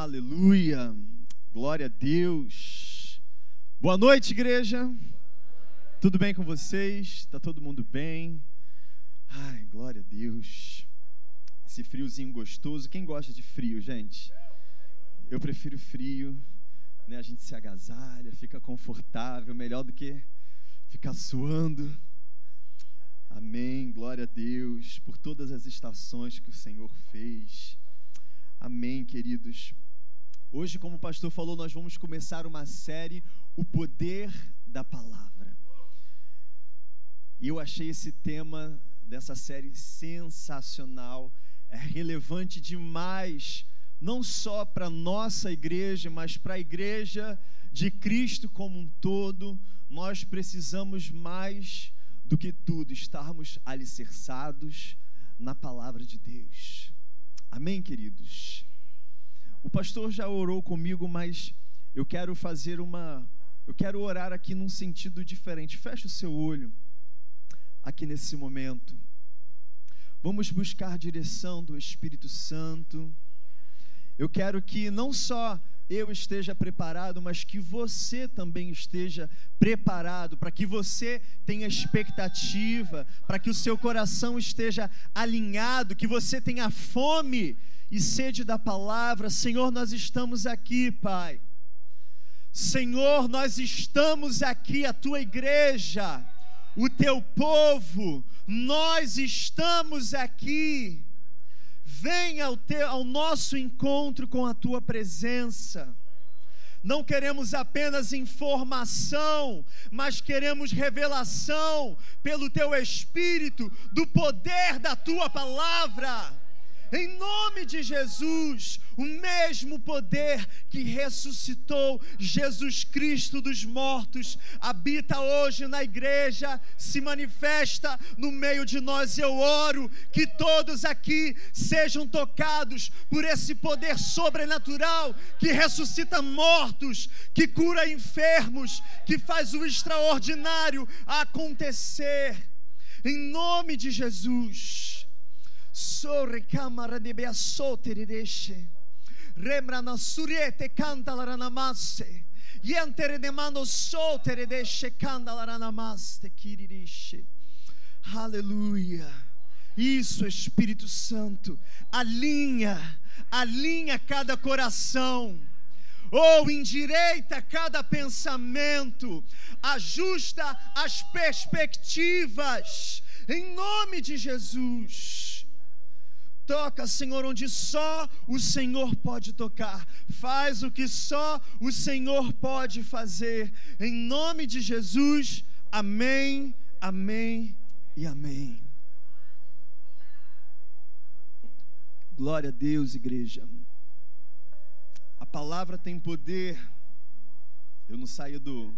Aleluia. Glória a Deus. Boa noite, igreja. Tudo bem com vocês? Tá todo mundo bem? Ai, glória a Deus. Esse friozinho gostoso. Quem gosta de frio, gente? Eu prefiro frio, né? A gente se agasalha, fica confortável, melhor do que ficar suando. Amém. Glória a Deus por todas as estações que o Senhor fez. Amém, queridos. Hoje, como o pastor falou, nós vamos começar uma série, O Poder da Palavra. E eu achei esse tema dessa série sensacional, é relevante demais, não só para nossa igreja, mas para a igreja de Cristo como um todo. Nós precisamos mais do que tudo estarmos alicerçados na palavra de Deus. Amém, queridos? O pastor já orou comigo, mas eu quero fazer uma. Eu quero orar aqui num sentido diferente. Feche o seu olho aqui nesse momento. Vamos buscar a direção do Espírito Santo. Eu quero que não só eu esteja preparado, mas que você também esteja preparado, para que você tenha expectativa, para que o seu coração esteja alinhado, que você tenha fome e sede da palavra. Senhor, nós estamos aqui, Pai. Senhor, nós estamos aqui, a tua igreja, o teu povo, nós estamos aqui venha ao, teu, ao nosso encontro com a tua presença. Não queremos apenas informação, mas queremos revelação pelo teu Espírito do poder da tua palavra. Em nome de Jesus, o mesmo poder que ressuscitou Jesus Cristo dos mortos habita hoje na igreja, se manifesta no meio de nós. Eu oro que todos aqui sejam tocados por esse poder sobrenatural que ressuscita mortos, que cura enfermos, que faz o extraordinário acontecer. Em nome de Jesus. Sorre camera de beasoteridesce. Remra na suriete canta la ranamasse. Yentere de mano soteridesce canta la ranamaste kiririsce. Aleluia. Isso, Espírito Santo, alinha, alinha cada coração ou endireita cada pensamento, ajusta as perspectivas, em nome de Jesus. Toca, Senhor, onde só o Senhor pode tocar. Faz o que só o Senhor pode fazer. Em nome de Jesus. Amém, amém e amém. Glória a Deus, igreja. A palavra tem poder. Eu não saio do.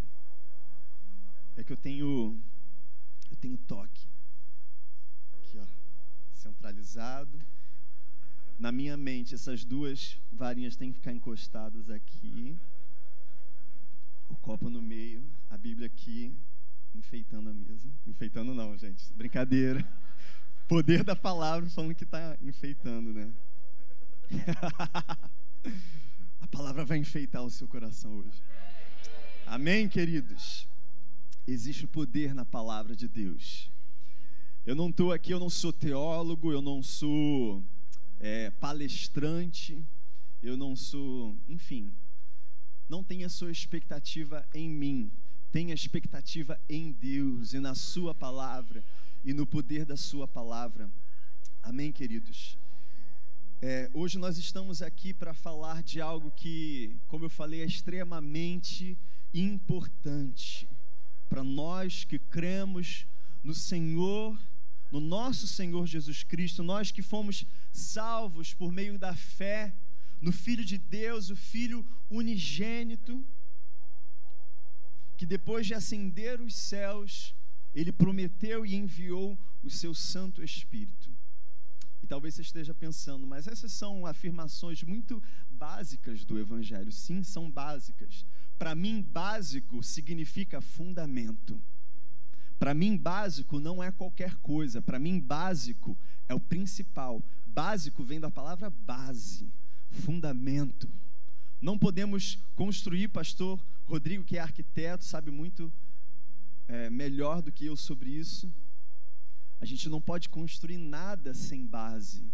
É que eu tenho. Eu tenho toque. Aqui, ó. Centralizado na minha mente, essas duas varinhas têm que ficar encostadas aqui. O copo no meio, a Bíblia aqui, enfeitando a mesa. Enfeitando não, gente, brincadeira. Poder da palavra falando que está enfeitando, né? a palavra vai enfeitar o seu coração hoje. Amém, queridos? Existe poder na palavra de Deus. Eu não estou aqui, eu não sou teólogo, eu não sou é, palestrante, eu não sou, enfim, não tenha sua expectativa em mim, tenha expectativa em Deus e na Sua palavra e no poder da Sua palavra. Amém, queridos? É, hoje nós estamos aqui para falar de algo que, como eu falei, é extremamente importante para nós que cremos no Senhor no nosso Senhor Jesus Cristo, nós que fomos salvos por meio da fé no Filho de Deus, o Filho unigênito, que depois de ascender os céus, ele prometeu e enviou o seu Santo Espírito. E talvez você esteja pensando, mas essas são afirmações muito básicas do Evangelho. Sim, são básicas. Para mim, básico significa fundamento. Para mim, básico não é qualquer coisa. Para mim, básico é o principal. Básico vem da palavra base, fundamento. não podemos construir, pastor Rodrigo, que é arquiteto, sabe muito é, melhor do que eu sobre isso. A gente não pode construir nada sem base.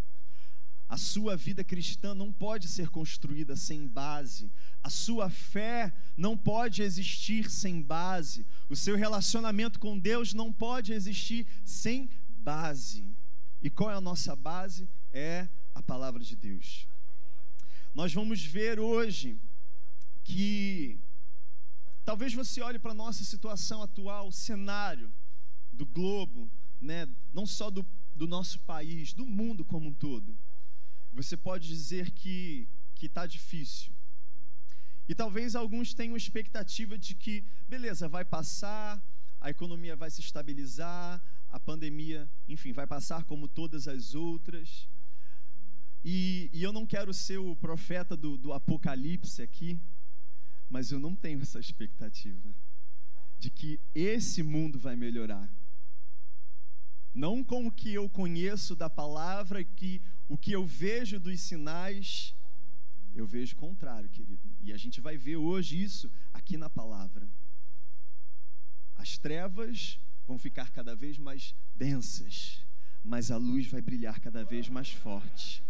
A sua vida cristã não pode ser construída sem base. A sua fé não pode existir sem base. O seu relacionamento com Deus não pode existir sem base. E qual é a nossa base? É a palavra de Deus. Nós vamos ver hoje que talvez você olhe para a nossa situação atual, o cenário do globo, né? não só do, do nosso país, do mundo como um todo você pode dizer que que está difícil. E talvez alguns tenham expectativa de que, beleza, vai passar, a economia vai se estabilizar, a pandemia, enfim, vai passar como todas as outras. E, e eu não quero ser o profeta do, do apocalipse aqui, mas eu não tenho essa expectativa de que esse mundo vai melhorar. Não com o que eu conheço da palavra, que o que eu vejo dos sinais, eu vejo o contrário, querido. E a gente vai ver hoje isso aqui na palavra. As trevas vão ficar cada vez mais densas, mas a luz vai brilhar cada vez mais forte.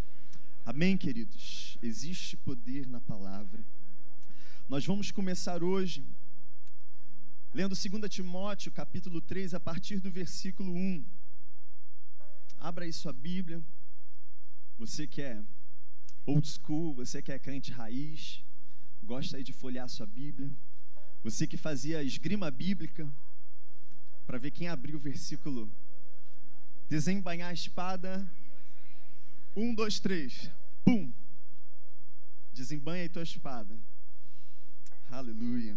Amém, queridos? Existe poder na palavra. Nós vamos começar hoje lendo 2 Timóteo, capítulo 3, a partir do versículo 1. Abra aí sua Bíblia. Você que é old school, você que é crente raiz, gosta aí de folhear sua Bíblia. Você que fazia esgrima bíblica para ver quem abriu o versículo. Desembanhar a espada. Um, dois, três. Pum. Desembanha aí tua espada. Aleluia.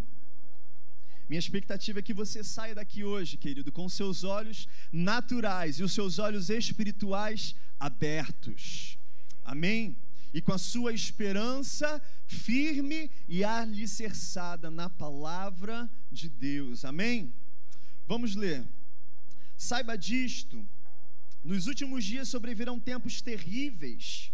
Minha expectativa é que você saia daqui hoje, querido, com seus olhos naturais e os seus olhos espirituais abertos. Amém? E com a sua esperança firme e alicerçada na palavra de Deus. Amém? Vamos ler. Saiba disto: nos últimos dias sobrevirão tempos terríveis.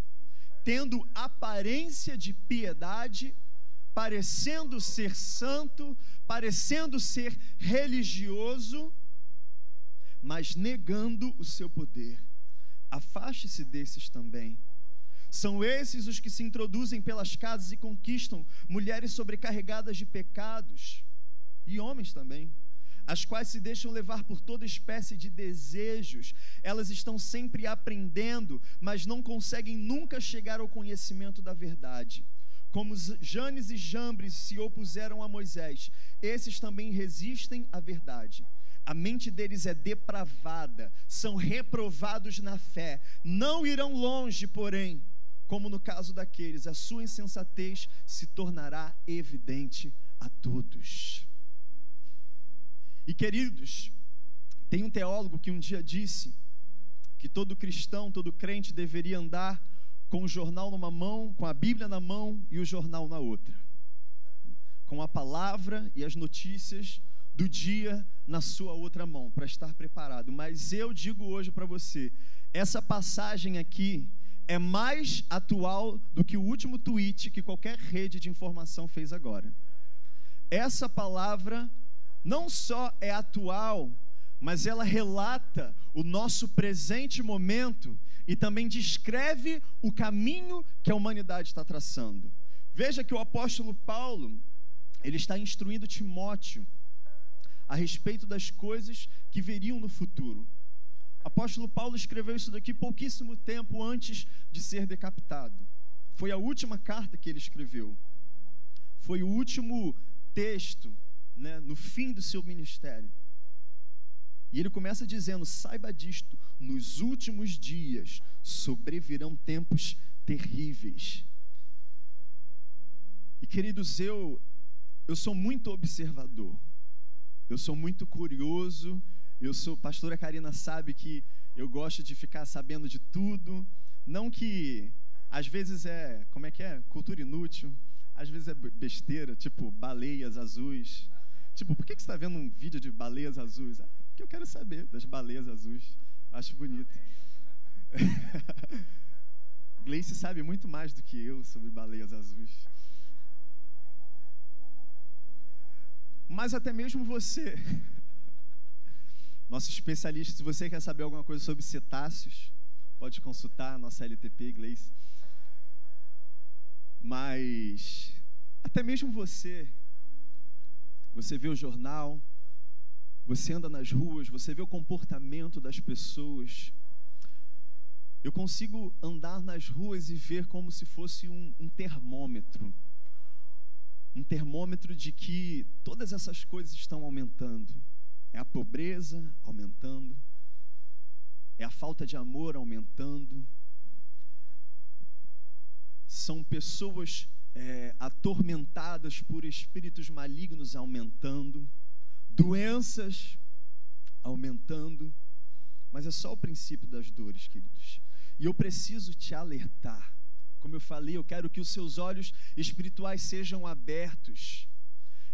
tendo aparência de piedade, parecendo ser santo, parecendo ser religioso, mas negando o seu poder. Afaste-se desses também são esses os que se introduzem pelas casas e conquistam mulheres sobrecarregadas de pecados, e homens também, as quais se deixam levar por toda espécie de desejos. Elas estão sempre aprendendo, mas não conseguem nunca chegar ao conhecimento da verdade. Como Janes e Jambres se opuseram a Moisés, esses também resistem à verdade. A mente deles é depravada, são reprovados na fé, não irão longe, porém como no caso daqueles, a sua insensatez se tornará evidente a todos. E queridos, tem um teólogo que um dia disse que todo cristão, todo crente deveria andar com o jornal numa mão, com a Bíblia na mão e o jornal na outra. Com a palavra e as notícias do dia na sua outra mão, para estar preparado. Mas eu digo hoje para você, essa passagem aqui é mais atual do que o último tweet que qualquer rede de informação fez agora. Essa palavra não só é atual, mas ela relata o nosso presente momento e também descreve o caminho que a humanidade está traçando. Veja que o apóstolo Paulo, ele está instruindo Timóteo a respeito das coisas que veriam no futuro. Apóstolo Paulo escreveu isso daqui pouquíssimo tempo antes de ser decapitado. Foi a última carta que ele escreveu. Foi o último texto, né, no fim do seu ministério. E ele começa dizendo: saiba disto, nos últimos dias sobrevirão tempos terríveis. E queridos, eu eu sou muito observador. Eu sou muito curioso. Eu sou, pastora Karina sabe que eu gosto de ficar sabendo de tudo. Não que às vezes é, como é que é? Cultura inútil. Às vezes é besteira, tipo baleias azuis. Tipo, por que, que você está vendo um vídeo de baleias azuis? Ah, porque eu quero saber das baleias azuis. Acho bonito. Gleice sabe muito mais do que eu sobre baleias azuis. Mas até mesmo você, nosso especialista, se você quer saber alguma coisa sobre cetáceos, pode consultar a nossa LTP Gleice. Mas até mesmo você, você vê o jornal, você anda nas ruas, você vê o comportamento das pessoas. Eu consigo andar nas ruas e ver como se fosse um, um termômetro. Um termômetro de que todas essas coisas estão aumentando. É a pobreza aumentando, é a falta de amor aumentando, são pessoas é, atormentadas por espíritos malignos aumentando, doenças aumentando, mas é só o princípio das dores, queridos. E eu preciso te alertar. Como eu falei, eu quero que os seus olhos espirituais sejam abertos.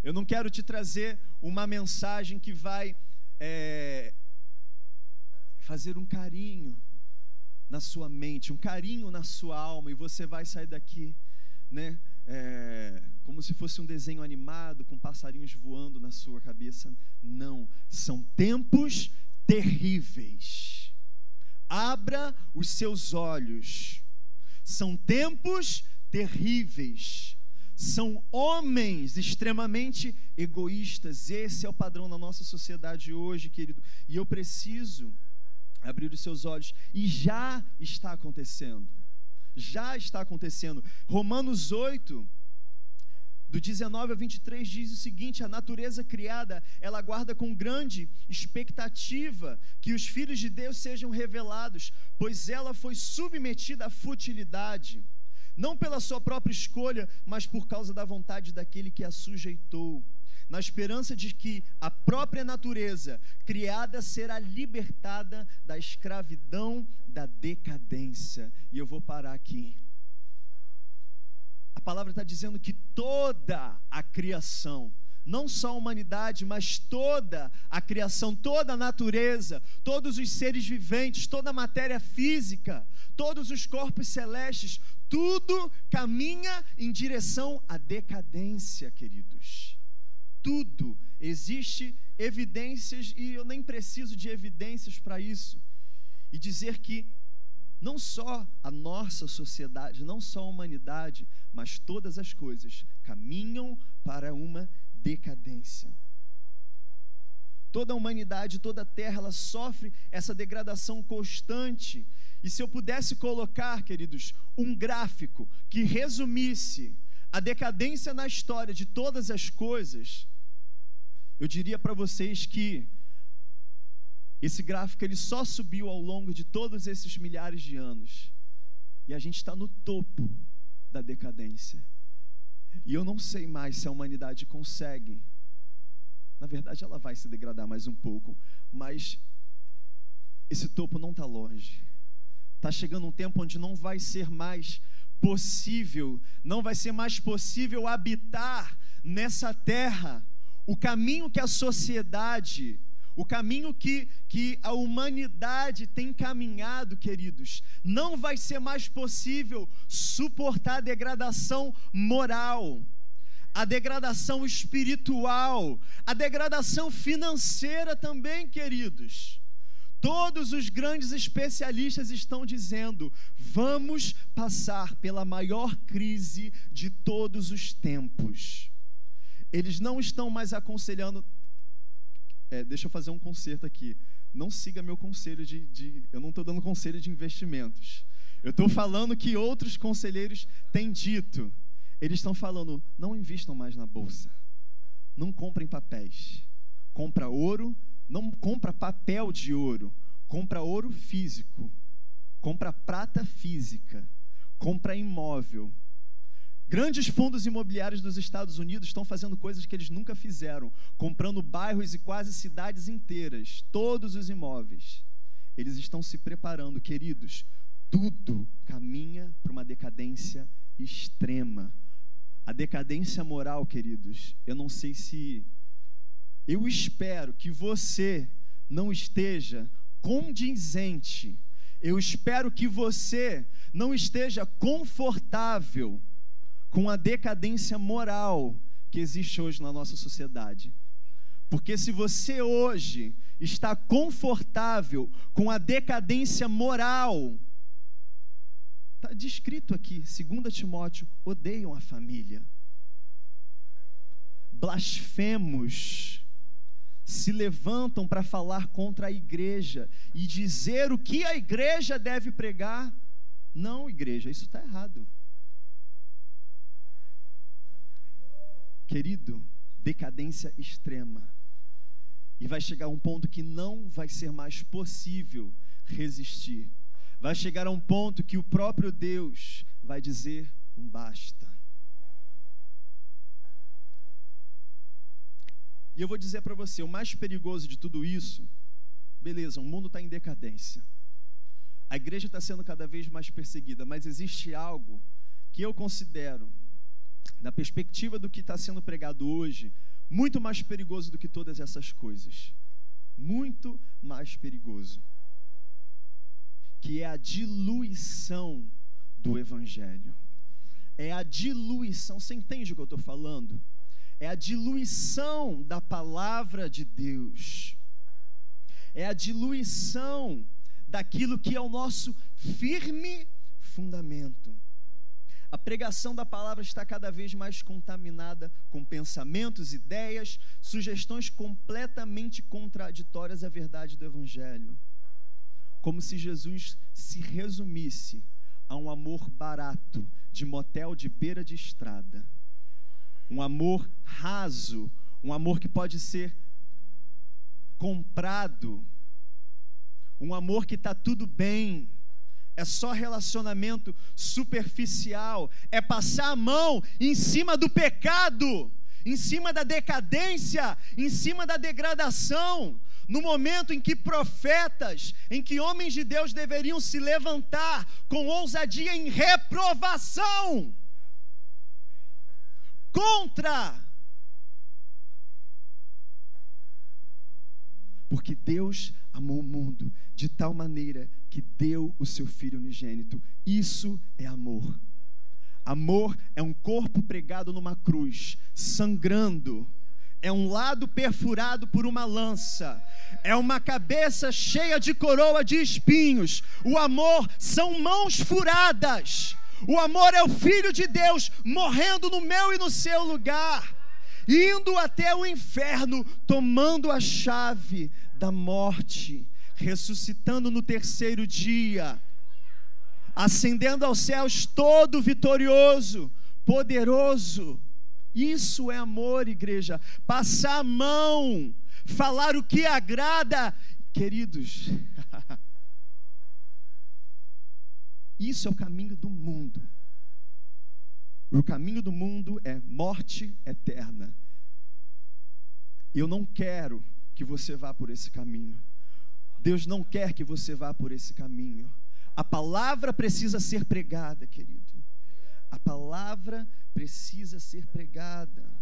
Eu não quero te trazer uma mensagem que vai é, fazer um carinho na sua mente, um carinho na sua alma, e você vai sair daqui, né? É, como se fosse um desenho animado com passarinhos voando na sua cabeça. Não, são tempos terríveis. Abra os seus olhos. São tempos terríveis. São homens extremamente egoístas. Esse é o padrão na nossa sociedade hoje, querido. E eu preciso abrir os seus olhos. E já está acontecendo. Já está acontecendo. Romanos 8, do 19 a 23 diz o seguinte: a natureza criada, ela guarda com grande expectativa que os filhos de Deus sejam revelados, pois ela foi submetida à futilidade, não pela sua própria escolha, mas por causa da vontade daquele que a sujeitou na esperança de que a própria natureza criada será libertada da escravidão da decadência. E eu vou parar aqui. A palavra está dizendo que toda a criação, não só a humanidade, mas toda a criação, toda a natureza, todos os seres viventes, toda a matéria física, todos os corpos celestes, tudo caminha em direção à decadência, queridos tudo. Existe evidências e eu nem preciso de evidências para isso. E dizer que não só a nossa sociedade, não só a humanidade, mas todas as coisas caminham para uma decadência. Toda a humanidade, toda a terra, ela sofre essa degradação constante. E se eu pudesse colocar, queridos, um gráfico que resumisse a decadência na história de todas as coisas, eu diria para vocês que esse gráfico ele só subiu ao longo de todos esses milhares de anos. E a gente está no topo da decadência. E eu não sei mais se a humanidade consegue. Na verdade, ela vai se degradar mais um pouco, mas esse topo não está longe. Está chegando um tempo onde não vai ser mais possível, não vai ser mais possível habitar nessa terra o caminho que a sociedade, o caminho que, que a humanidade tem caminhado, queridos, não vai ser mais possível suportar a degradação moral, a degradação espiritual, a degradação financeira também, queridos. Todos os grandes especialistas estão dizendo: vamos passar pela maior crise de todos os tempos. Eles não estão mais aconselhando. É, deixa eu fazer um conserto aqui. Não siga meu conselho de. de eu não estou dando conselho de investimentos. Eu estou falando que outros conselheiros têm dito. Eles estão falando: não invistam mais na bolsa. Não comprem papéis. Compra ouro não compra papel de ouro, compra ouro físico, compra prata física, compra imóvel. Grandes fundos imobiliários dos Estados Unidos estão fazendo coisas que eles nunca fizeram, comprando bairros e quase cidades inteiras, todos os imóveis. Eles estão se preparando, queridos. Tudo caminha para uma decadência extrema. A decadência moral, queridos, eu não sei se. Eu espero que você não esteja condizente. Eu espero que você não esteja confortável com a decadência moral que existe hoje na nossa sociedade. Porque se você hoje está confortável com a decadência moral, está descrito aqui, 2 Timóteo, odeiam a família. Blasfemos se levantam para falar contra a igreja e dizer o que a igreja deve pregar. Não, igreja, isso está errado. Querido, decadência extrema. E vai chegar um ponto que não vai ser mais possível resistir. Vai chegar a um ponto que o próprio Deus vai dizer um basta. E eu vou dizer para você: o mais perigoso de tudo isso, beleza, o mundo está em decadência. A igreja está sendo cada vez mais perseguida, mas existe algo que eu considero na perspectiva do que está sendo pregado hoje, muito mais perigoso do que todas essas coisas. Muito mais perigoso. Que é a diluição do Evangelho. É a diluição. Você entende o que eu estou falando? É a diluição da palavra de Deus. É a diluição daquilo que é o nosso firme fundamento. A pregação da palavra está cada vez mais contaminada com pensamentos, ideias, sugestões completamente contraditórias à verdade do Evangelho. Como se Jesus se resumisse a um amor barato de motel de beira de estrada. Um amor raso, um amor que pode ser comprado, um amor que está tudo bem é só relacionamento superficial, é passar a mão em cima do pecado, em cima da decadência, em cima da degradação. No momento em que profetas, em que homens de Deus deveriam se levantar com ousadia em reprovação contra Porque Deus amou o mundo de tal maneira que deu o seu filho unigênito. Isso é amor. Amor é um corpo pregado numa cruz, sangrando. É um lado perfurado por uma lança. É uma cabeça cheia de coroa de espinhos. O amor são mãos furadas. O amor é o Filho de Deus morrendo no meu e no seu lugar indo até o inferno, tomando a chave da morte, ressuscitando no terceiro dia, ascendendo aos céus todo vitorioso, poderoso. Isso é amor, igreja. Passar a mão, falar o que agrada, queridos. Isso é o caminho do mundo. O caminho do mundo é morte eterna. Eu não quero que você vá por esse caminho. Deus não quer que você vá por esse caminho. A palavra precisa ser pregada, querido. A palavra precisa ser pregada.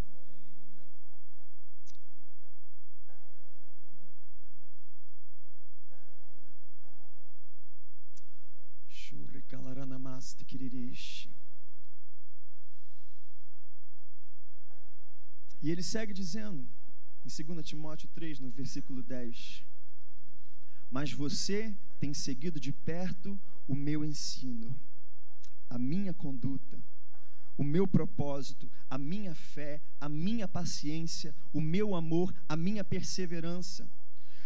E ele segue dizendo, em 2 Timóteo 3, no versículo 10: Mas você tem seguido de perto o meu ensino, a minha conduta, o meu propósito, a minha fé, a minha paciência, o meu amor, a minha perseverança.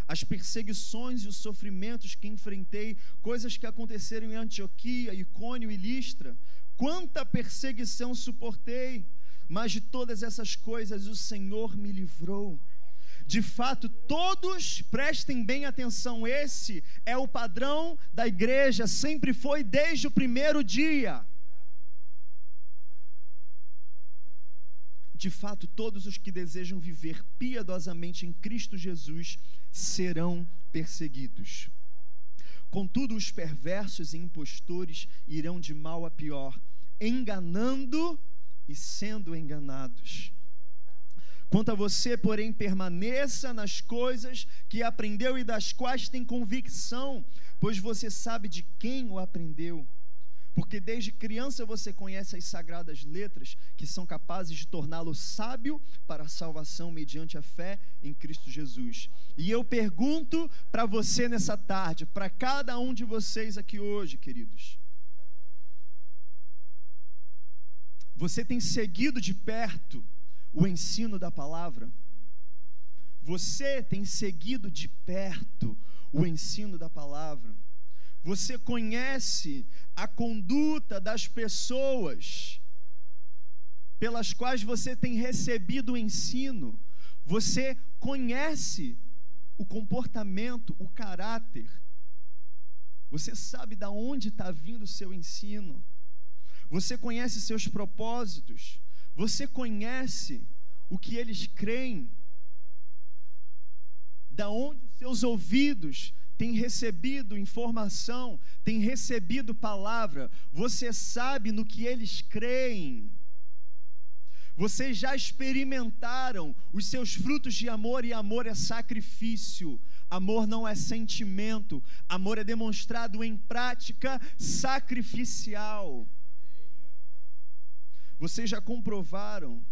As perseguições e os sofrimentos que enfrentei, coisas que aconteceram em Antioquia, Icônio e Listra, quanta perseguição suportei mas de todas essas coisas o Senhor me livrou. De fato, todos prestem bem atenção, esse é o padrão da igreja, sempre foi desde o primeiro dia. de fato, todos os que desejam viver piedosamente em Cristo Jesus serão perseguidos. Contudo, os perversos e impostores irão de mal a pior, enganando e sendo enganados. Quanto a você, porém, permaneça nas coisas que aprendeu e das quais tem convicção, pois você sabe de quem o aprendeu. Porque desde criança você conhece as sagradas letras que são capazes de torná-lo sábio para a salvação mediante a fé em Cristo Jesus. E eu pergunto para você nessa tarde, para cada um de vocês aqui hoje, queridos: você tem seguido de perto o ensino da palavra? Você tem seguido de perto o ensino da palavra? Você conhece a conduta das pessoas pelas quais você tem recebido o ensino? Você conhece o comportamento, o caráter? Você sabe de onde está vindo o seu ensino? Você conhece seus propósitos? Você conhece o que eles creem? Da onde seus ouvidos têm recebido informação, têm recebido palavra? Você sabe no que eles creem? Vocês já experimentaram os seus frutos de amor e amor é sacrifício. Amor não é sentimento, amor é demonstrado em prática sacrificial. Vocês já comprovaram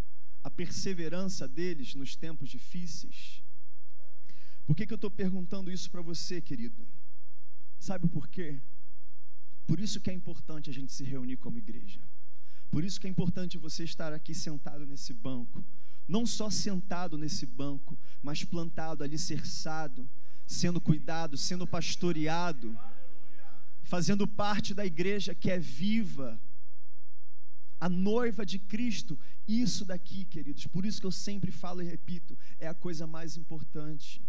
a perseverança deles nos tempos difíceis? Por que, que eu estou perguntando isso para você, querido? Sabe por quê? Por isso que é importante a gente se reunir como igreja. Por isso que é importante você estar aqui sentado nesse banco. Não só sentado nesse banco, mas plantado, alicerçado, sendo cuidado, sendo pastoreado, fazendo parte da igreja que é viva, a noiva de Cristo. Isso daqui, queridos, por isso que eu sempre falo e repito, é a coisa mais importante.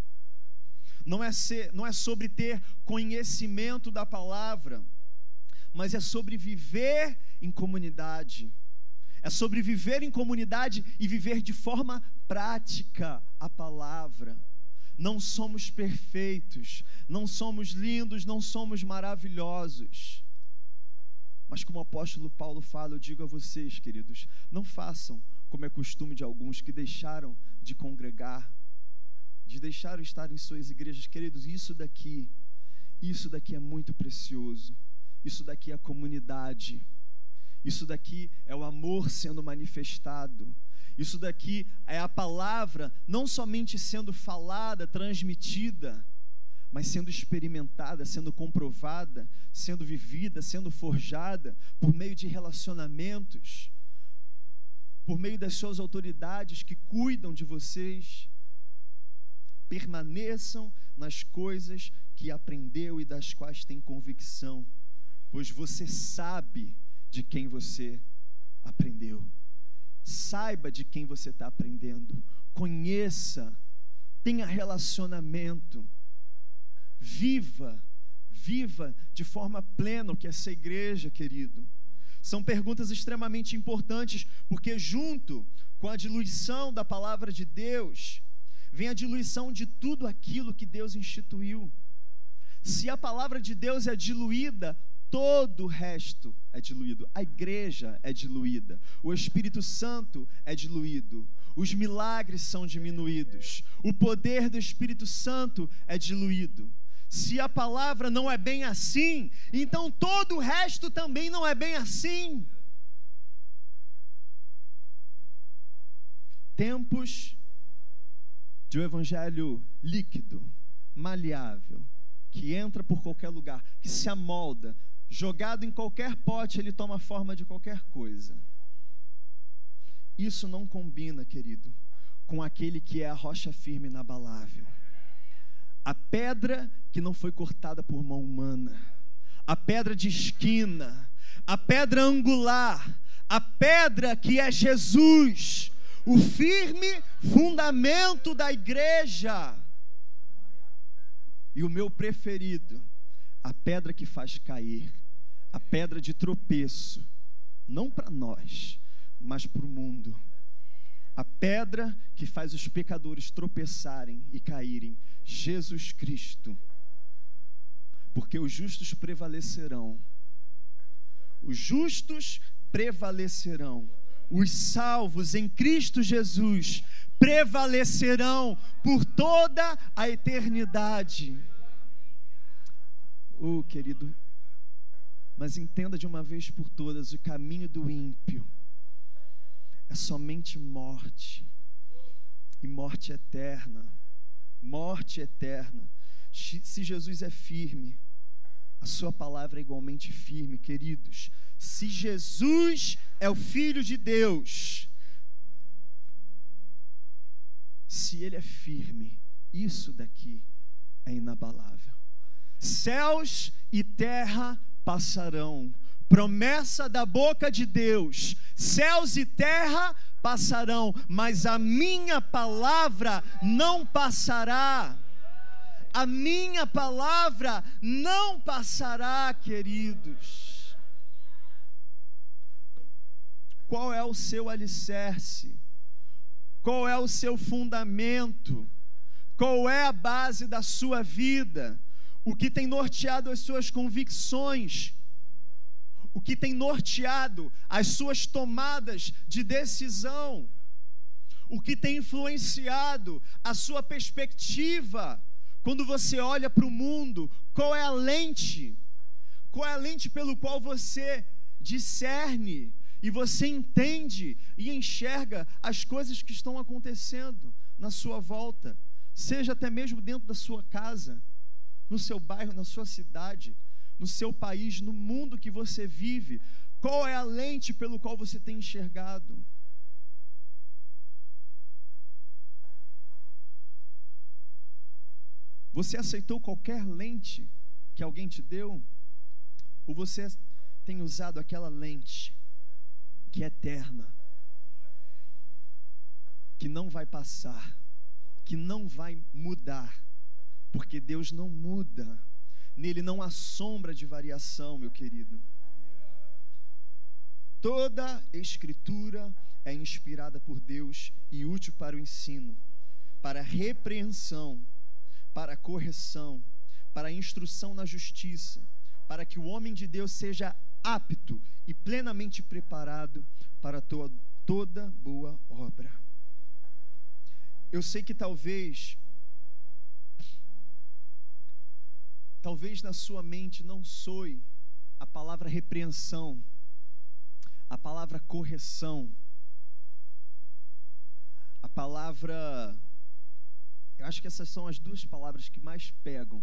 Não é, ser, não é sobre ter conhecimento da palavra, mas é sobre viver em comunidade. É sobre viver em comunidade e viver de forma prática a palavra. Não somos perfeitos, não somos lindos, não somos maravilhosos mas como o apóstolo Paulo fala, eu digo a vocês, queridos, não façam como é costume de alguns que deixaram de congregar, de deixaram estar em suas igrejas. Queridos, isso daqui, isso daqui é muito precioso. Isso daqui é a comunidade. Isso daqui é o amor sendo manifestado. Isso daqui é a palavra não somente sendo falada, transmitida, mas sendo experimentada, sendo comprovada, sendo vivida, sendo forjada por meio de relacionamentos, por meio das suas autoridades que cuidam de vocês. Permaneçam nas coisas que aprendeu e das quais tem convicção, pois você sabe de quem você aprendeu. Saiba de quem você está aprendendo, conheça, tenha relacionamento Viva, viva de forma plena o que é essa igreja, querido. São perguntas extremamente importantes, porque junto com a diluição da palavra de Deus, vem a diluição de tudo aquilo que Deus instituiu. Se a palavra de Deus é diluída, todo o resto é diluído. A igreja é diluída. O Espírito Santo é diluído. Os milagres são diminuídos. O poder do Espírito Santo é diluído. Se a palavra não é bem assim, então todo o resto também não é bem assim. Tempos de um evangelho líquido, maleável, que entra por qualquer lugar, que se amolda, jogado em qualquer pote, ele toma forma de qualquer coisa. Isso não combina, querido, com aquele que é a rocha firme e inabalável a pedra que não foi cortada por mão humana, a pedra de esquina, a pedra angular, a pedra que é Jesus, o firme fundamento da igreja. E o meu preferido, a pedra que faz cair, a pedra de tropeço, não para nós, mas para o mundo. a pedra que faz os pecadores tropeçarem e caírem, Jesus Cristo. Porque os justos prevalecerão. Os justos prevalecerão. Os salvos em Cristo Jesus prevalecerão por toda a eternidade. Oh, querido, mas entenda de uma vez por todas: o caminho do ímpio é somente morte, e morte eterna. Morte eterna. Se Jesus é firme, a Sua palavra é igualmente firme, queridos. Se Jesus é o Filho de Deus, se Ele é firme, isso daqui é inabalável. Céus e terra passarão. Promessa da boca de Deus: céus e terra passarão, mas a minha palavra não passará. A minha palavra não passará, queridos. Qual é o seu alicerce? Qual é o seu fundamento? Qual é a base da sua vida? o que tem norteado as suas convicções, o que tem norteado as suas tomadas de decisão, o que tem influenciado a sua perspectiva quando você olha para o mundo, qual é a lente? Qual é a lente pelo qual você discerne e você entende e enxerga as coisas que estão acontecendo na sua volta, seja até mesmo dentro da sua casa? no seu bairro, na sua cidade, no seu país, no mundo que você vive? Qual é a lente pelo qual você tem enxergado? Você aceitou qualquer lente que alguém te deu? Ou você tem usado aquela lente que é eterna, que não vai passar, que não vai mudar? porque Deus não muda, nele não há sombra de variação, meu querido. Toda escritura é inspirada por Deus e útil para o ensino, para repreensão, para correção, para instrução na justiça, para que o homem de Deus seja apto e plenamente preparado para toda boa obra. Eu sei que talvez Talvez na sua mente não soe a palavra repreensão, a palavra correção, a palavra. Eu acho que essas são as duas palavras que mais pegam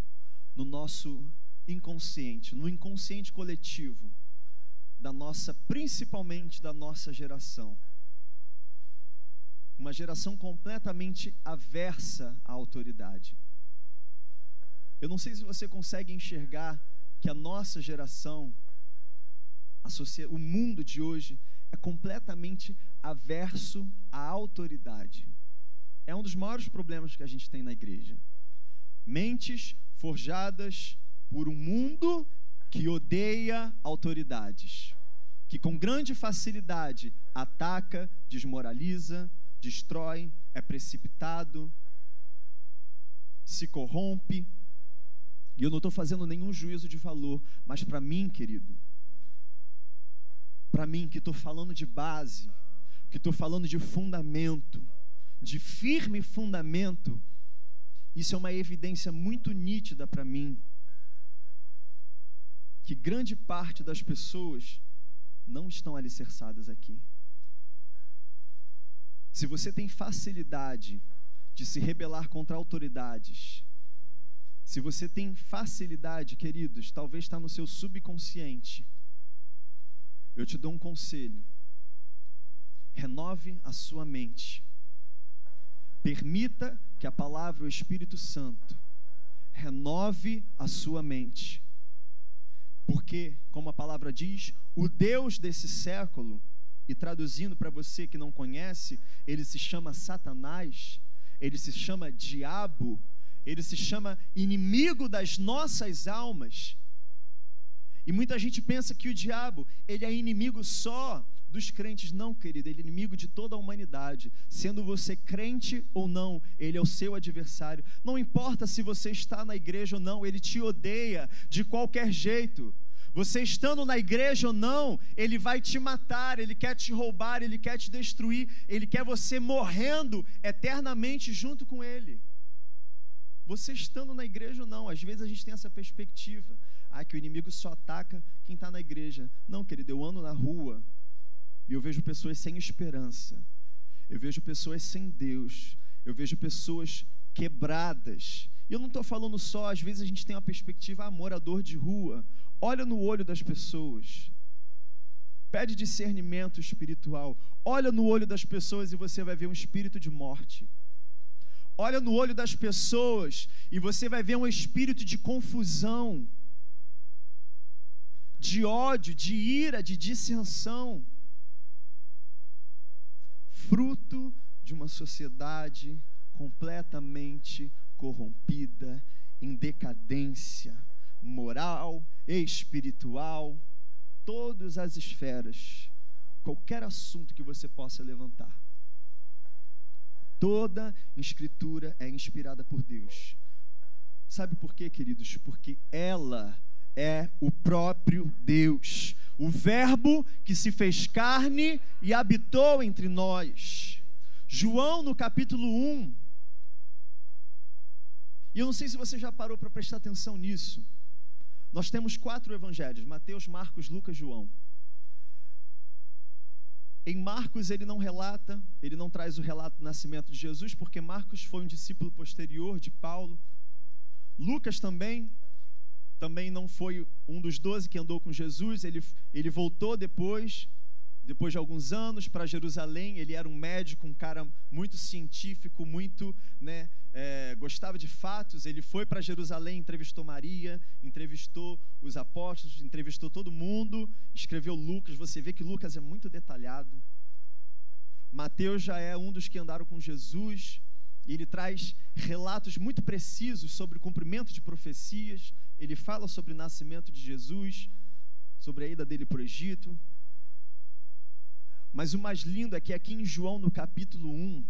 no nosso inconsciente, no inconsciente coletivo da nossa, principalmente da nossa geração. Uma geração completamente aversa à autoridade. Eu não sei se você consegue enxergar que a nossa geração, a o mundo de hoje, é completamente averso à autoridade. É um dos maiores problemas que a gente tem na igreja. Mentes forjadas por um mundo que odeia autoridades, que com grande facilidade ataca, desmoraliza, destrói, é precipitado, se corrompe, e eu não estou fazendo nenhum juízo de valor, mas para mim, querido, para mim que estou falando de base, que estou falando de fundamento, de firme fundamento, isso é uma evidência muito nítida para mim, que grande parte das pessoas não estão alicerçadas aqui. Se você tem facilidade de se rebelar contra autoridades, se você tem facilidade, queridos, talvez está no seu subconsciente. Eu te dou um conselho. Renove a sua mente. Permita que a palavra, o Espírito Santo, renove a sua mente. Porque, como a palavra diz, o Deus desse século, e traduzindo para você que não conhece, ele se chama Satanás, ele se chama Diabo, ele se chama inimigo das nossas almas. E muita gente pensa que o diabo, ele é inimigo só dos crentes. Não, querido, ele é inimigo de toda a humanidade. Sendo você crente ou não, ele é o seu adversário. Não importa se você está na igreja ou não, ele te odeia de qualquer jeito. Você estando na igreja ou não, ele vai te matar, ele quer te roubar, ele quer te destruir, ele quer você morrendo eternamente junto com ele. Você estando na igreja ou não, às vezes a gente tem essa perspectiva. Ah, que o inimigo só ataca quem está na igreja. Não, querido, eu ando na rua e eu vejo pessoas sem esperança. Eu vejo pessoas sem Deus. Eu vejo pessoas quebradas. E eu não estou falando só, às vezes a gente tem uma perspectiva, ah, morador de rua. Olha no olho das pessoas. Pede discernimento espiritual. Olha no olho das pessoas e você vai ver um espírito de morte olha no olho das pessoas e você vai ver um espírito de confusão, de ódio, de ira, de dissensão, fruto de uma sociedade completamente corrompida, em decadência moral, espiritual, todas as esferas, qualquer assunto que você possa levantar. Toda escritura é inspirada por Deus. Sabe por quê, queridos? Porque ela é o próprio Deus, o Verbo que se fez carne e habitou entre nós. João, no capítulo 1, e eu não sei se você já parou para prestar atenção nisso. Nós temos quatro evangelhos: Mateus, Marcos, Lucas, João. Em Marcos ele não relata, ele não traz o relato do nascimento de Jesus, porque Marcos foi um discípulo posterior de Paulo. Lucas também, também não foi um dos doze que andou com Jesus, ele, ele voltou depois, depois de alguns anos, para Jerusalém. Ele era um médico, um cara muito científico, muito, né, é, gostava de fatos. Ele foi para Jerusalém, entrevistou Maria, entrevistou os apóstolos, entrevistou todo mundo, escreveu Lucas. Você vê que Lucas é muito detalhado. Mateus já é um dos que andaram com Jesus, e ele traz relatos muito precisos sobre o cumprimento de profecias. Ele fala sobre o nascimento de Jesus, sobre a ida dele para o Egito. Mas o mais lindo é que aqui em João, no capítulo 1,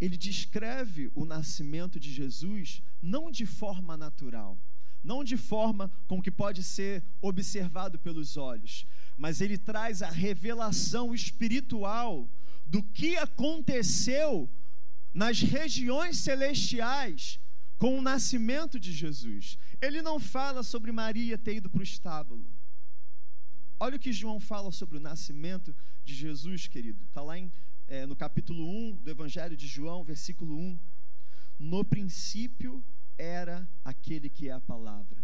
ele descreve o nascimento de Jesus não de forma natural, não de forma com que pode ser observado pelos olhos, mas ele traz a revelação espiritual do que aconteceu nas regiões celestiais com o nascimento de Jesus. Ele não fala sobre Maria ter ido para o estábulo. Olha o que João fala sobre o nascimento de Jesus, querido. Está lá em é, no capítulo 1 do Evangelho de João, versículo 1. No princípio era aquele que é a palavra.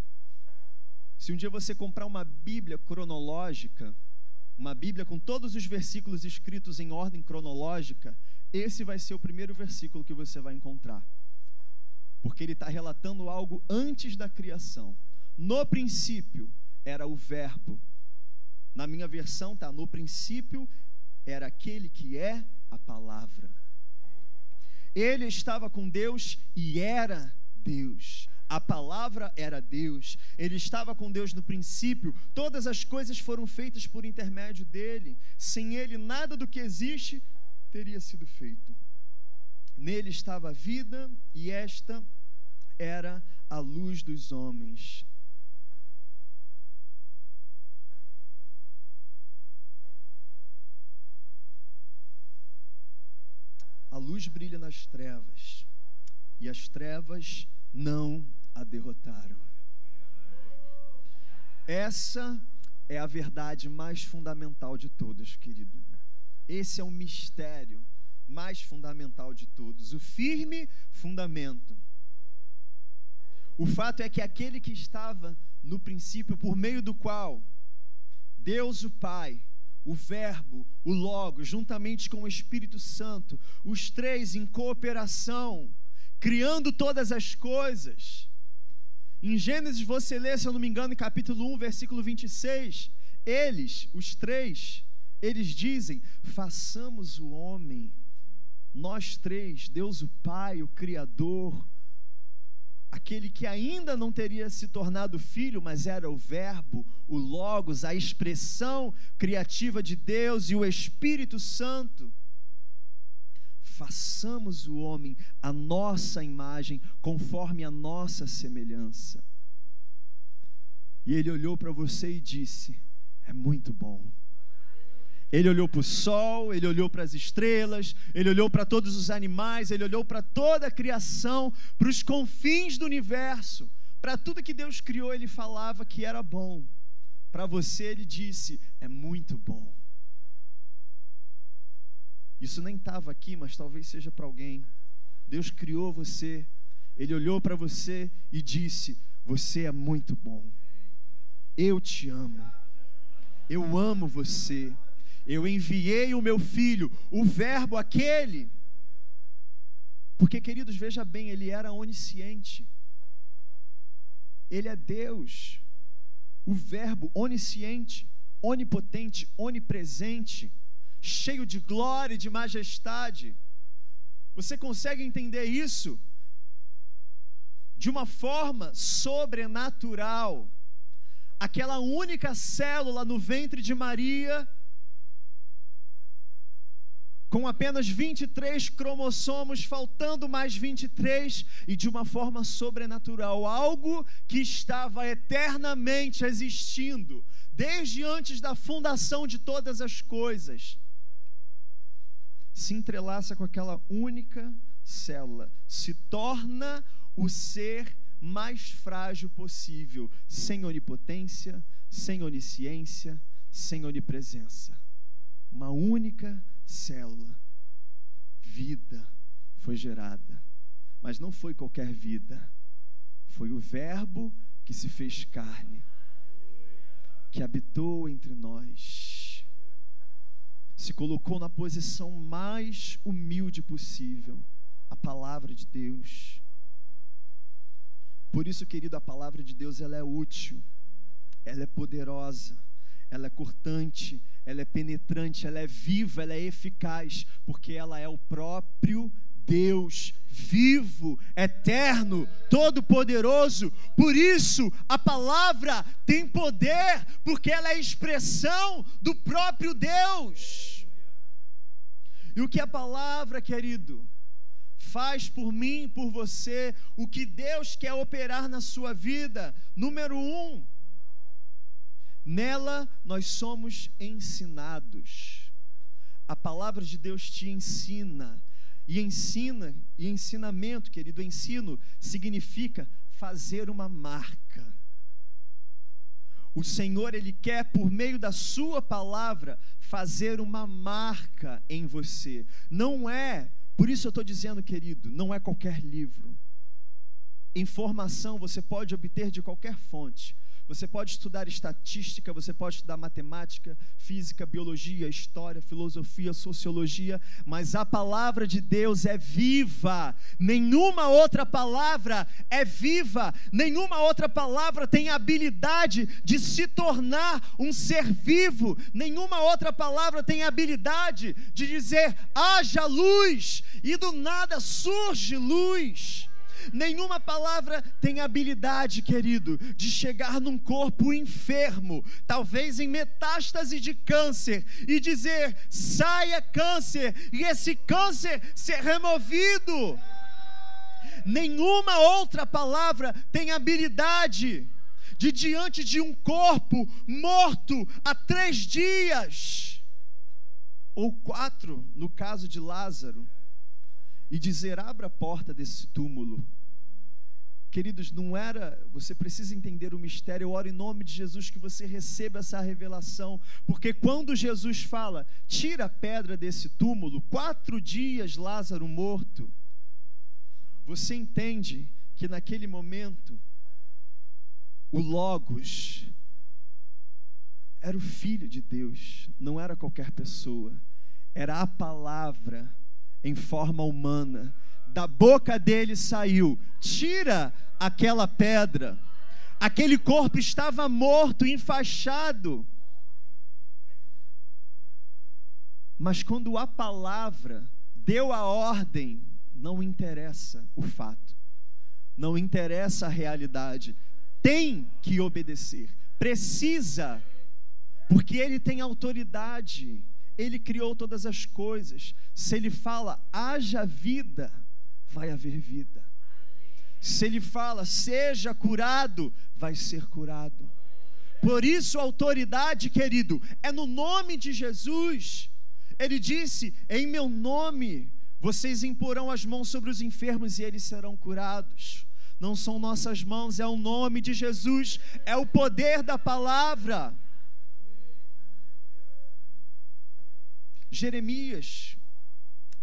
Se um dia você comprar uma Bíblia cronológica, uma Bíblia com todos os versículos escritos em ordem cronológica, esse vai ser o primeiro versículo que você vai encontrar. Porque ele está relatando algo antes da criação. No princípio era o Verbo. Na minha versão está: no princípio era aquele que é a palavra. Ele estava com Deus e era Deus. A palavra era Deus. Ele estava com Deus no princípio. Todas as coisas foram feitas por intermédio dele. Sem ele, nada do que existe teria sido feito. Nele estava a vida e esta era a luz dos homens. A luz brilha nas trevas, e as trevas não a derrotaram. Essa é a verdade mais fundamental de todas, querido. Esse é o mistério mais fundamental de todos, o firme fundamento. O fato é que aquele que estava no princípio, por meio do qual Deus o Pai o Verbo, o Logo, juntamente com o Espírito Santo, os três em cooperação, criando todas as coisas. Em Gênesis, você lê, se eu não me engano, em capítulo 1, versículo 26, eles, os três, eles dizem: façamos o homem, nós três, Deus o Pai, o Criador, aquele que ainda não teria se tornado filho, mas era o Verbo, o Logos, a expressão criativa de Deus e o Espírito Santo. Façamos o homem a nossa imagem, conforme a nossa semelhança. E ele olhou para você e disse: É muito bom. Ele olhou para o sol, ele olhou para as estrelas, ele olhou para todos os animais, ele olhou para toda a criação, para os confins do universo, para tudo que Deus criou, ele falava que era bom. Para você, ele disse: é muito bom. Isso nem estava aqui, mas talvez seja para alguém. Deus criou você, ele olhou para você e disse: Você é muito bom. Eu te amo. Eu amo você eu enviei o meu filho, o Verbo aquele. Porque, queridos, veja bem, ele era onisciente. Ele é Deus. O Verbo onisciente, onipotente, onipresente, cheio de glória e de majestade. Você consegue entender isso? De uma forma sobrenatural. Aquela única célula no ventre de Maria com apenas 23 cromossomos, faltando mais 23, e de uma forma sobrenatural, algo que estava eternamente existindo, desde antes da fundação de todas as coisas, se entrelaça com aquela única célula, se torna o ser mais frágil possível, sem onipotência, sem onisciência, sem onipresença. Uma única célula. Vida foi gerada. Mas não foi qualquer vida. Foi o Verbo que se fez carne, que habitou entre nós, se colocou na posição mais humilde possível a palavra de Deus. Por isso, querido, a palavra de Deus ela é útil, ela é poderosa ela é cortante, ela é penetrante, ela é viva, ela é eficaz, porque ela é o próprio Deus vivo, eterno, todo-poderoso. Por isso, a palavra tem poder, porque ela é expressão do próprio Deus. E o que a palavra, querido, faz por mim, por você, o que Deus quer operar na sua vida, número um, Nela nós somos ensinados. A palavra de Deus te ensina. E ensina, e ensinamento, querido, ensino significa fazer uma marca. O Senhor, Ele quer, por meio da Sua palavra, fazer uma marca em você. Não é, por isso eu estou dizendo, querido, não é qualquer livro. Informação você pode obter de qualquer fonte, você pode estudar estatística, você pode estudar matemática, física, biologia, história, filosofia, sociologia, mas a palavra de Deus é viva. Nenhuma outra palavra é viva, nenhuma outra palavra tem a habilidade de se tornar um ser vivo, nenhuma outra palavra tem a habilidade de dizer haja luz e do nada surge luz. Nenhuma palavra tem habilidade, querido, de chegar num corpo enfermo, talvez em metástase de câncer, e dizer: saia câncer, e esse câncer ser removido. Nenhuma outra palavra tem habilidade de diante de um corpo morto há três dias, ou quatro, no caso de Lázaro e dizer: abra a porta desse túmulo. Queridos, não era, você precisa entender o mistério. Eu oro em nome de Jesus que você receba essa revelação, porque quando Jesus fala, tira a pedra desse túmulo, quatro dias Lázaro morto, você entende que naquele momento, o Logos era o Filho de Deus, não era qualquer pessoa, era a palavra em forma humana. Da boca dele saiu: tira aquela pedra. Aquele corpo estava morto, enfaixado. Mas quando a palavra deu a ordem, não interessa o fato. não interessa a realidade, tem que obedecer, precisa, porque ele tem autoridade, ele criou todas as coisas. Se ele fala, haja vida, vai haver vida. Se ele fala, seja curado, vai ser curado. Por isso, autoridade, querido, é no nome de Jesus. Ele disse: Em meu nome vocês imporão as mãos sobre os enfermos e eles serão curados. Não são nossas mãos, é o nome de Jesus, é o poder da palavra. Jeremias,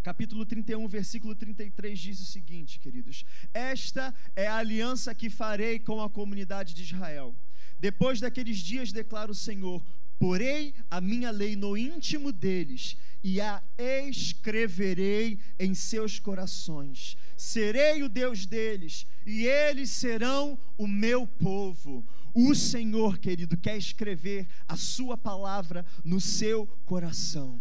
capítulo 31, versículo 33 diz o seguinte, queridos: Esta é a aliança que farei com a comunidade de Israel. Depois daqueles dias, declara o Senhor: Porei a minha lei no íntimo deles e a escreverei em seus corações. Serei o Deus deles e eles serão o meu povo. O Senhor, querido, quer escrever a sua palavra no seu coração.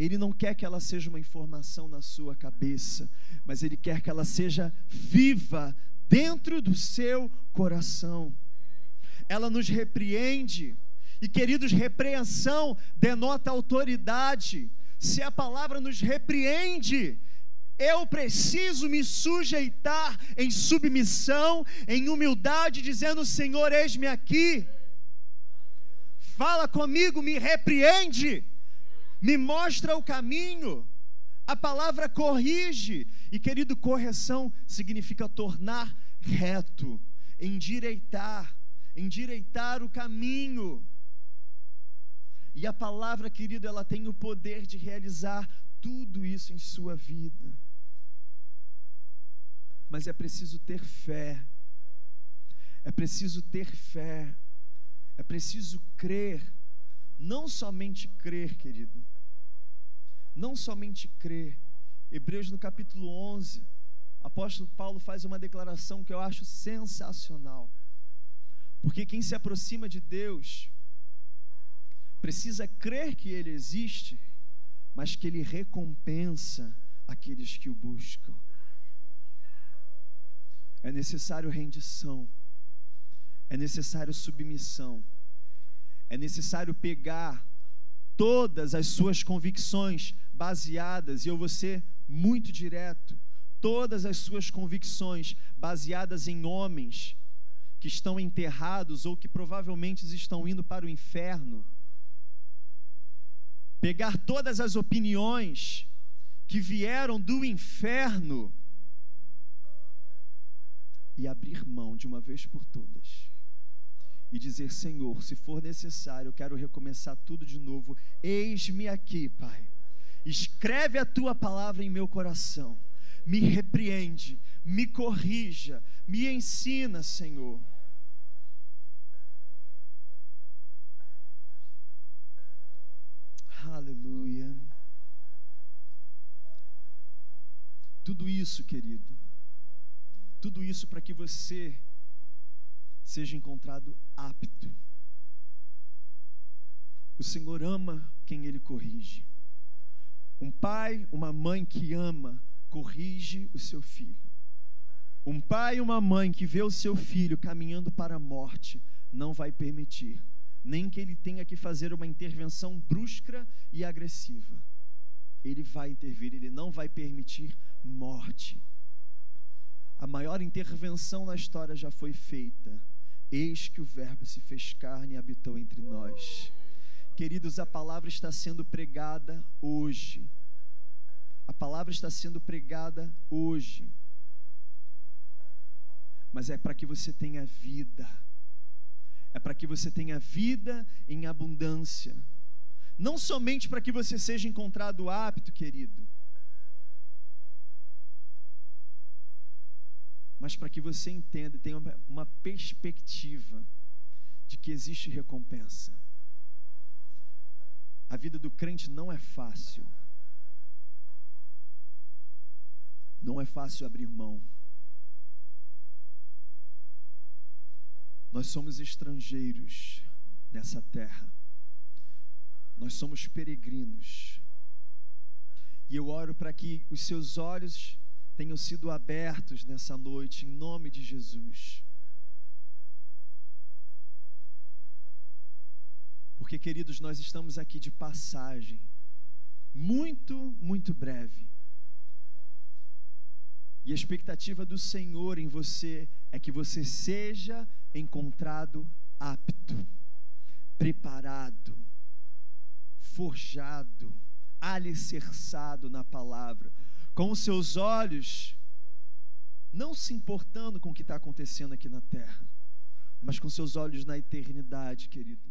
Ele não quer que ela seja uma informação na sua cabeça, mas ele quer que ela seja viva dentro do seu coração. Ela nos repreende, e queridos, repreensão denota autoridade. Se a palavra nos repreende, eu preciso me sujeitar em submissão, em humildade, dizendo: Senhor, eis-me aqui. Fala comigo, me repreende, me mostra o caminho. A palavra corrige, e querido, correção significa tornar reto, endireitar, endireitar o caminho. E a palavra, querido, ela tem o poder de realizar tudo isso em sua vida. Mas é preciso ter fé. É preciso ter fé. É preciso crer. Não somente crer, querido. Não somente crer. Hebreus no capítulo 11, apóstolo Paulo faz uma declaração que eu acho sensacional. Porque quem se aproxima de Deus precisa crer que Ele existe, mas que Ele recompensa aqueles que o buscam. É necessário rendição, é necessário submissão, é necessário pegar todas as suas convicções baseadas, e eu vou ser muito direto, todas as suas convicções baseadas em homens que estão enterrados ou que provavelmente estão indo para o inferno pegar todas as opiniões que vieram do inferno e abrir mão de uma vez por todas e dizer: Senhor, se for necessário, eu quero recomeçar tudo de novo. Eis-me aqui, Pai. Escreve a tua palavra em meu coração. Me repreende, me corrija, me ensina, Senhor. Aleluia. Tudo isso, querido, tudo isso para que você seja encontrado apto. O Senhor ama quem Ele corrige. Um pai, uma mãe que ama, corrige o seu filho. Um pai e uma mãe que vê o seu filho caminhando para a morte, não vai permitir nem que ele tenha que fazer uma intervenção brusca e agressiva. Ele vai intervir, ele não vai permitir morte. A maior intervenção na história já foi feita. Eis que o Verbo se fez carne e habitou entre nós. Queridos, a palavra está sendo pregada hoje. A palavra está sendo pregada hoje. Mas é para que você tenha vida é para que você tenha vida em abundância. Não somente para que você seja encontrado apto, querido, mas para que você entenda e tenha uma perspectiva de que existe recompensa. A vida do crente não é fácil. Não é fácil abrir mão. Nós somos estrangeiros nessa terra. Nós somos peregrinos. E eu oro para que os seus olhos tenham sido abertos nessa noite, em nome de Jesus. Porque, queridos, nós estamos aqui de passagem, muito, muito breve. E a expectativa do Senhor em você é que você seja encontrado apto, preparado, forjado, alicerçado na palavra, com os seus olhos não se importando com o que está acontecendo aqui na terra, mas com seus olhos na eternidade, querido